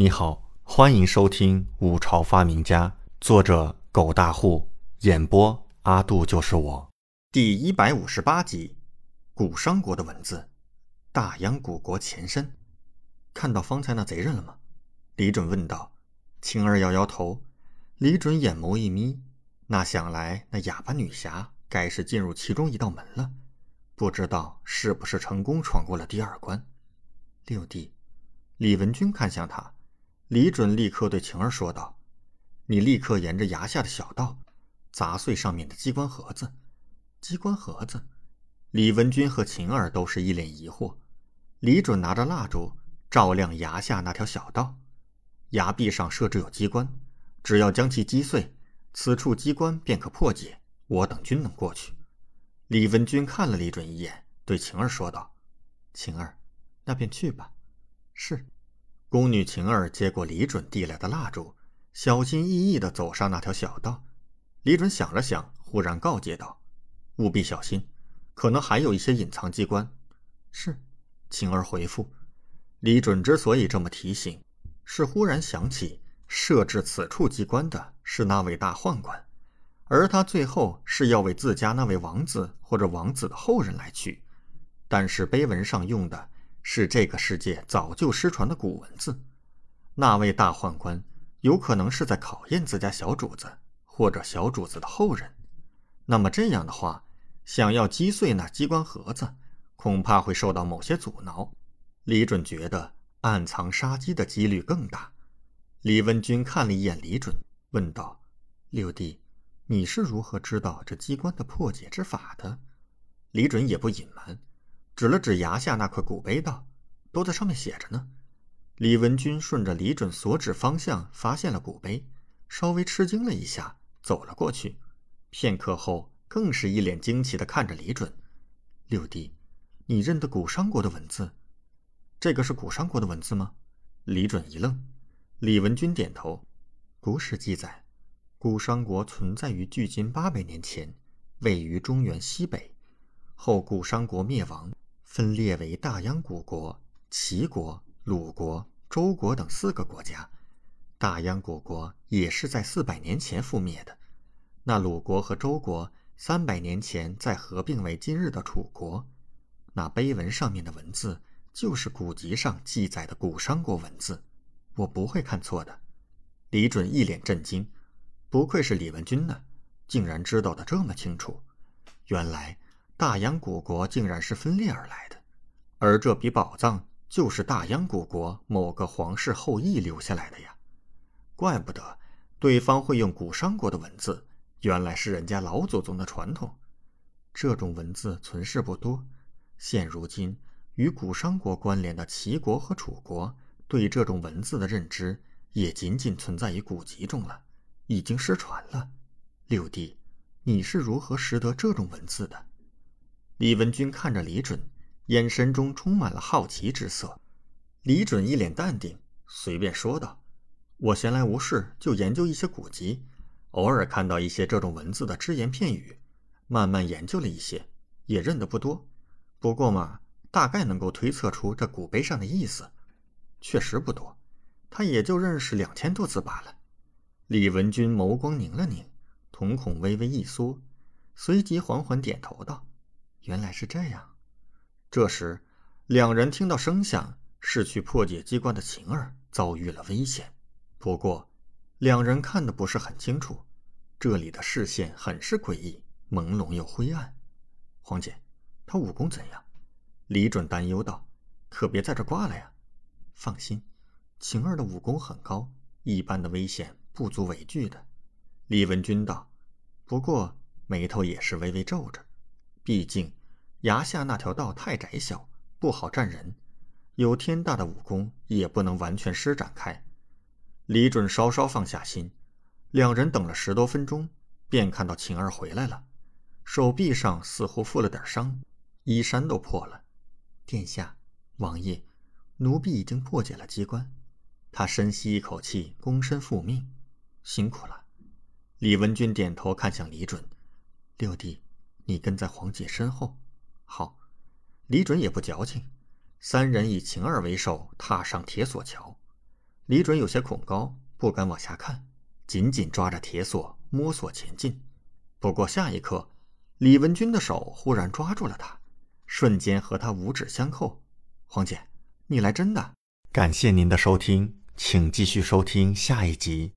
你好，欢迎收听《五朝发明家》，作者狗大户，演播阿杜就是我，第一百五十八集，古商国的文字，大央古国前身。看到方才那贼人了吗？李准问道。晴儿摇摇头。李准眼眸一眯，那想来那哑巴女侠该是进入其中一道门了，不知道是不是成功闯过了第二关。六弟，李文君看向他。李准立刻对晴儿说道：“你立刻沿着崖下的小道，砸碎上面的机关盒子。”机关盒子，李文君和晴儿都是一脸疑惑。李准拿着蜡烛照亮崖下那条小道，崖壁上设置有机关，只要将其击碎，此处机关便可破解。我等均能过去。李文君看了李准一眼，对晴儿说道：“晴儿，那便去吧。”是。宫女晴儿接过李准递来的蜡烛，小心翼翼地走上那条小道。李准想了想，忽然告诫道：“务必小心，可能还有一些隐藏机关。”是，晴儿回复。李准之所以这么提醒，是忽然想起设置此处机关的是那位大宦官，而他最后是要为自家那位王子或者王子的后人来取，但是碑文上用的。是这个世界早就失传的古文字，那位大宦官有可能是在考验自家小主子或者小主子的后人。那么这样的话，想要击碎那机关盒子，恐怕会受到某些阻挠。李准觉得暗藏杀机的几率更大。李文君看了一眼李准，问道：“六弟，你是如何知道这机关的破解之法的？”李准也不隐瞒。指了指崖下那块古碑，道：“都在上面写着呢。”李文君顺着李准所指方向发现了古碑，稍微吃惊了一下，走了过去。片刻后，更是一脸惊奇地看着李准：“六弟，你认得古商国的文字？这个是古商国的文字吗？”李准一愣。李文君点头：“古史记载，古商国存在于距今八百年前，位于中原西北，后古商国灭亡。”分裂为大央古国、齐国、鲁国、周国等四个国家。大央古国也是在四百年前覆灭的。那鲁国和周国三百年前再合并为今日的楚国。那碑文上面的文字就是古籍上记载的古商国文字，我不会看错的。李准一脸震惊，不愧是李文君呢，竟然知道的这么清楚。原来。大央古国竟然是分裂而来的，而这笔宝藏就是大央古国某个皇室后裔留下来的呀！怪不得对方会用古商国的文字，原来是人家老祖宗的传统。这种文字存世不多，现如今与古商国关联的齐国和楚国，对这种文字的认知也仅仅存在于古籍中了，已经失传了。六弟，你是如何识得这种文字的？李文君看着李准，眼神中充满了好奇之色。李准一脸淡定，随便说道：“我闲来无事就研究一些古籍，偶尔看到一些这种文字的只言片语，慢慢研究了一些，也认得不多。不过嘛，大概能够推测出这古碑上的意思，确实不多。他也就认识两千多字罢了。”李文君眸光凝了凝，瞳孔微微一缩，随即缓缓点头道。原来是这样。这时，两人听到声响，是去破解机关的晴儿遭遇了危险。不过，两人看的不是很清楚，这里的视线很是诡异，朦胧又灰暗。黄姐，她武功怎样？李准担忧道：“可别在这挂了呀。”放心，晴儿的武功很高，一般的危险不足为惧的。李文君道。不过眉头也是微微皱着。毕竟，崖下那条道太窄小，不好站人。有天大的武功，也不能完全施展开。李准稍稍放下心，两人等了十多分钟，便看到晴儿回来了，手臂上似乎负了点伤，衣衫都破了。殿下，王爷，奴婢已经破解了机关。他深吸一口气，躬身复命：“辛苦了。”李文君点头，看向李准：“六弟。”你跟在黄姐身后，好。李准也不矫情，三人以晴儿为首，踏上铁索桥。李准有些恐高，不敢往下看，紧紧抓着铁索摸索前进。不过下一刻，李文君的手忽然抓住了他，瞬间和他五指相扣。黄姐，你来真的！感谢您的收听，请继续收听下一集。